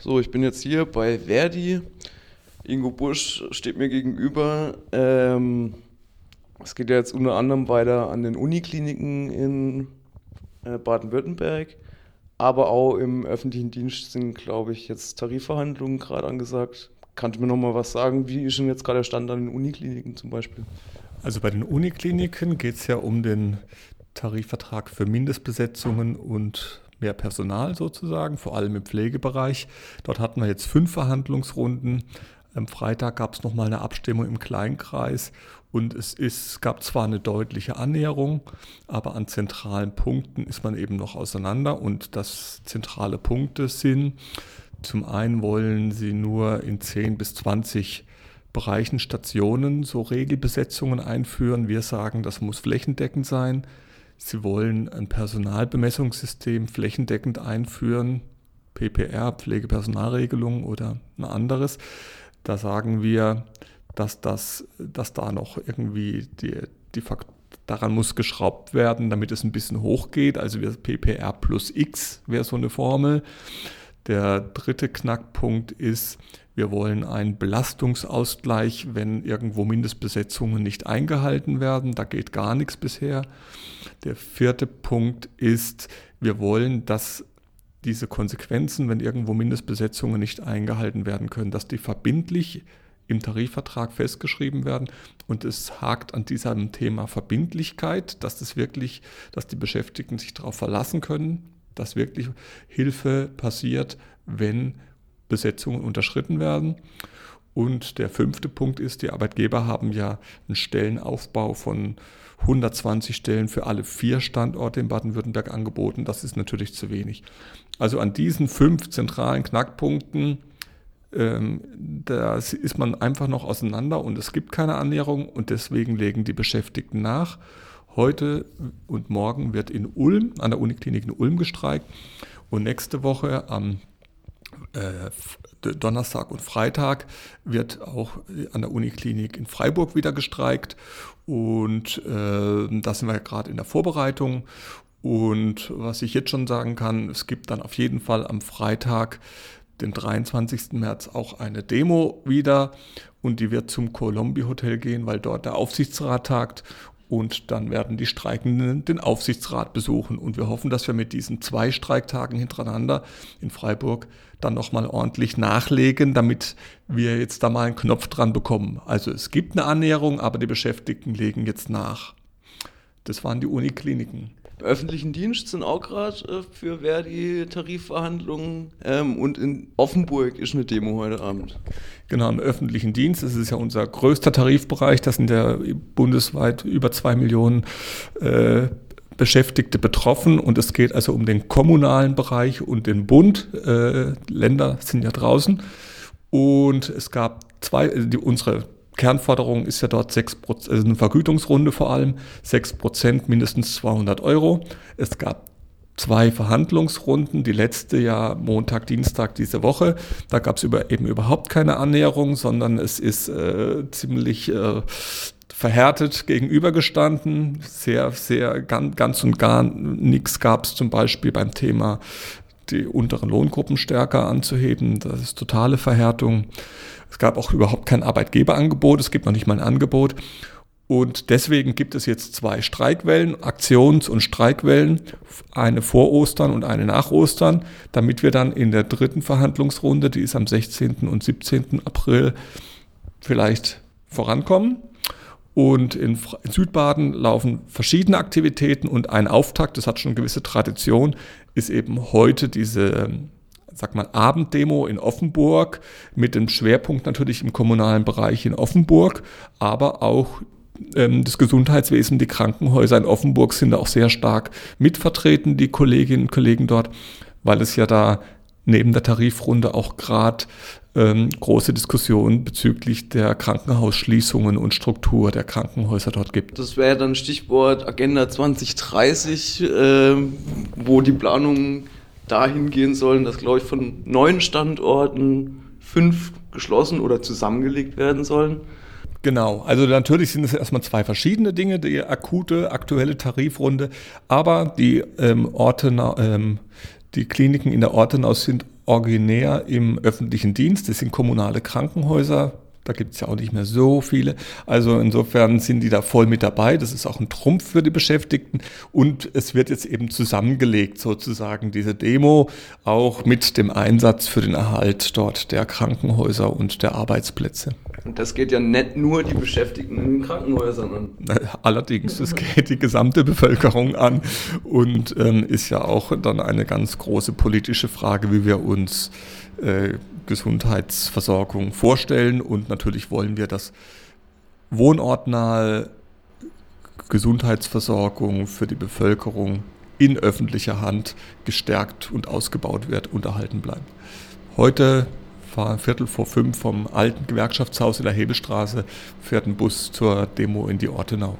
So, ich bin jetzt hier bei Verdi. Ingo Busch steht mir gegenüber. Ähm, es geht ja jetzt unter anderem weiter an den Unikliniken in äh, Baden-Württemberg, aber auch im öffentlichen Dienst sind, glaube ich, jetzt Tarifverhandlungen gerade angesagt. Kannst du mir noch mal was sagen? Wie ist denn jetzt gerade der Stand an den Unikliniken zum Beispiel? Also bei den Unikliniken geht es ja um den Tarifvertrag für Mindestbesetzungen und mehr Personal sozusagen, vor allem im Pflegebereich. Dort hatten wir jetzt fünf Verhandlungsrunden. Am Freitag gab es nochmal eine Abstimmung im Kleinkreis und es ist, gab zwar eine deutliche Annäherung, aber an zentralen Punkten ist man eben noch auseinander und das zentrale Punkte sind, zum einen wollen sie nur in 10 bis 20 Bereichen, Stationen so Regelbesetzungen einführen. Wir sagen, das muss flächendeckend sein. Sie wollen ein Personalbemessungssystem flächendeckend einführen, PPR, Pflegepersonalregelung oder ein anderes. Da sagen wir, dass, das, dass da noch irgendwie die, die Faktoren daran muss geschraubt werden, damit es ein bisschen hochgeht. Also PPR plus X wäre so eine Formel. Der dritte Knackpunkt ist, wir wollen einen Belastungsausgleich, wenn irgendwo Mindestbesetzungen nicht eingehalten werden. Da geht gar nichts bisher. Der vierte Punkt ist, wir wollen, dass diese Konsequenzen, wenn irgendwo Mindestbesetzungen nicht eingehalten werden können, dass die verbindlich im Tarifvertrag festgeschrieben werden. Und es hakt an diesem Thema Verbindlichkeit, dass das wirklich, dass die Beschäftigten sich darauf verlassen können, dass wirklich Hilfe passiert, wenn Besetzungen unterschritten werden. Und der fünfte Punkt ist, die Arbeitgeber haben ja einen Stellenaufbau von 120 Stellen für alle vier Standorte in Baden-Württemberg angeboten. Das ist natürlich zu wenig. Also an diesen fünf zentralen Knackpunkten, ähm, da ist man einfach noch auseinander und es gibt keine Annäherung und deswegen legen die Beschäftigten nach. Heute und morgen wird in Ulm, an der Uniklinik in Ulm gestreikt und nächste Woche am äh, Donnerstag und Freitag wird auch an der Uniklinik in Freiburg wieder gestreikt. Und äh, da sind wir gerade in der Vorbereitung. Und was ich jetzt schon sagen kann, es gibt dann auf jeden Fall am Freitag, den 23. März, auch eine Demo wieder. Und die wird zum Colombi Hotel gehen, weil dort der Aufsichtsrat tagt. Und dann werden die Streikenden den Aufsichtsrat besuchen. Und wir hoffen, dass wir mit diesen zwei Streiktagen hintereinander in Freiburg dann nochmal ordentlich nachlegen, damit wir jetzt da mal einen Knopf dran bekommen. Also es gibt eine Annäherung, aber die Beschäftigten legen jetzt nach. Das waren die Unikliniken. Im öffentlichen Dienst sind auch gerade äh, für Verdi Tarifverhandlungen ähm, und in Offenburg ist eine Demo heute Abend. Genau, im öffentlichen Dienst. Das ist ja unser größter Tarifbereich. Das sind ja bundesweit über zwei Millionen äh, Beschäftigte betroffen und es geht also um den kommunalen Bereich und den Bund. Äh, Länder sind ja draußen und es gab zwei, die, unsere Kernforderung ist ja dort 6 also eine Vergütungsrunde vor allem, 6 Prozent, mindestens 200 Euro. Es gab zwei Verhandlungsrunden, die letzte ja Montag, Dienstag diese Woche. Da gab es über, eben überhaupt keine Annäherung, sondern es ist äh, ziemlich äh, verhärtet gegenübergestanden. Sehr, sehr ganz, ganz und gar nichts gab es zum Beispiel beim Thema die unteren Lohngruppen stärker anzuheben. Das ist totale Verhärtung. Es gab auch überhaupt kein Arbeitgeberangebot, es gibt noch nicht mal ein Angebot. Und deswegen gibt es jetzt zwei Streikwellen, Aktions- und Streikwellen, eine vor Ostern und eine nach Ostern, damit wir dann in der dritten Verhandlungsrunde, die ist am 16. und 17. April, vielleicht vorankommen. Und in, Südbaden laufen verschiedene Aktivitäten und ein Auftakt, das hat schon eine gewisse Tradition, ist eben heute diese sag mal, Abenddemo in Offenburg mit dem Schwerpunkt natürlich im kommunalen Bereich in Offenburg, aber auch ähm, das Gesundheitswesen, die Krankenhäuser in Offenburg sind auch sehr stark mitvertreten, die Kolleginnen und Kollegen dort, weil es ja da neben der Tarifrunde auch gerade ähm, große Diskussionen bezüglich der Krankenhausschließungen und Struktur der Krankenhäuser dort gibt. Das wäre dann Stichwort Agenda 2030, äh, wo die Planungen dahin gehen sollen, dass, glaube ich, von neun Standorten fünf geschlossen oder zusammengelegt werden sollen. Genau, also natürlich sind es erstmal zwei verschiedene Dinge, die akute, aktuelle Tarifrunde, aber die ähm, Orte, ähm, die Kliniken in der Ortenau sind originär im öffentlichen Dienst, das sind kommunale Krankenhäuser, da gibt es ja auch nicht mehr so viele. Also insofern sind die da voll mit dabei. Das ist auch ein Trumpf für die Beschäftigten. Und es wird jetzt eben zusammengelegt, sozusagen diese Demo, auch mit dem Einsatz für den Erhalt dort der Krankenhäuser und der Arbeitsplätze. Und das geht ja nicht nur die Beschäftigten in den Krankenhäusern an. Allerdings, das geht die gesamte Bevölkerung an und ähm, ist ja auch dann eine ganz große politische Frage, wie wir uns Gesundheitsversorgung vorstellen. Und natürlich wollen wir, dass wohnortnahe Gesundheitsversorgung für die Bevölkerung in öffentlicher Hand gestärkt und ausgebaut wird, unterhalten bleibt. Heute war Viertel vor fünf vom alten Gewerkschaftshaus in der Hebelstraße, fährt ein Bus zur Demo in die Ortenau.